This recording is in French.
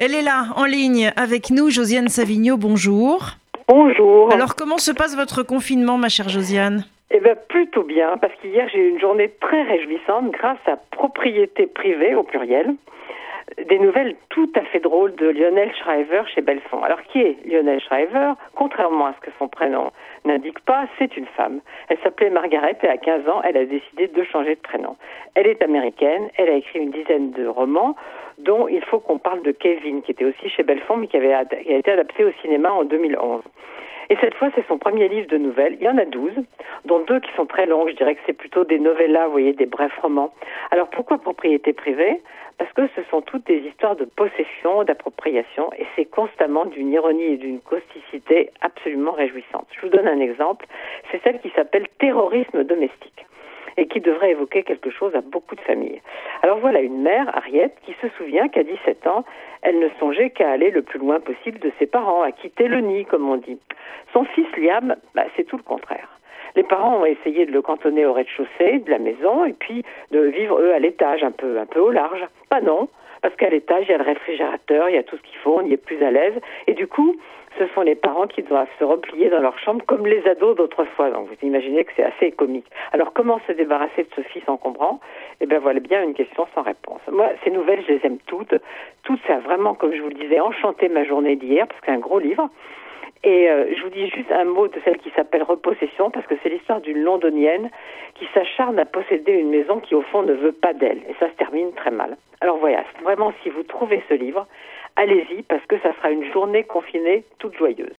Elle est là, en ligne, avec nous, Josiane Savigno, bonjour. Bonjour. Alors, comment se passe votre confinement, ma chère Josiane? Eh bien, plutôt bien, parce qu'hier, j'ai eu une journée très réjouissante grâce à Propriété privée, au pluriel, des nouvelles tout à fait drôles de Lionel Shriver chez Belfond. Alors, qui est Lionel Shriver Contrairement à ce que son prénom n'indique pas, c'est une femme. Elle s'appelait Margaret et à 15 ans, elle a décidé de changer de prénom. Elle est américaine, elle a écrit une dizaine de romans, dont il faut qu'on parle de Kevin, qui était aussi chez Belfond, mais qui, qui a été adapté au cinéma en 2011. Et cette fois, c'est son premier livre de nouvelles. Il y en a douze, dont deux qui sont très longs. Je dirais que c'est plutôt des novellas, vous voyez, des brefs romans. Alors pourquoi propriété privée? Parce que ce sont toutes des histoires de possession, d'appropriation, et c'est constamment d'une ironie et d'une causticité absolument réjouissante. Je vous donne un exemple. C'est celle qui s'appelle Terrorisme domestique et qui devrait évoquer quelque chose à beaucoup de familles. Alors voilà une mère, Ariette, qui se souvient qu'à 17 ans, elle ne songeait qu'à aller le plus loin possible de ses parents, à quitter le nid, comme on dit. Son fils Liam, bah, c'est tout le contraire. Les parents ont essayé de le cantonner au rez-de-chaussée de la maison et puis de vivre eux à l'étage, un peu, un peu au large. Pas non, parce qu'à l'étage il y a le réfrigérateur, il y a tout ce qu'il faut, on y est plus à l'aise. Et du coup, ce sont les parents qui doivent se replier dans leur chambre comme les ados d'autrefois. Donc vous imaginez que c'est assez comique. Alors comment se débarrasser de ce fils encombrant? Eh bien voilà bien une question sans réponse. Moi, ces nouvelles, je les aime toutes. Toutes, ça a vraiment, comme je vous le disais, enchanté ma journée d'hier, parce que c'est un gros livre. Et euh, je vous dis juste un mot de celle qui s'appelle Repossession, parce que c'est l'histoire d'une londonienne qui s'acharne à posséder une maison qui, au fond, ne veut pas d'elle. Et ça se termine très mal. Alors voilà, vraiment, si vous trouvez ce livre, allez-y, parce que ça sera une journée confinée toute joyeuse.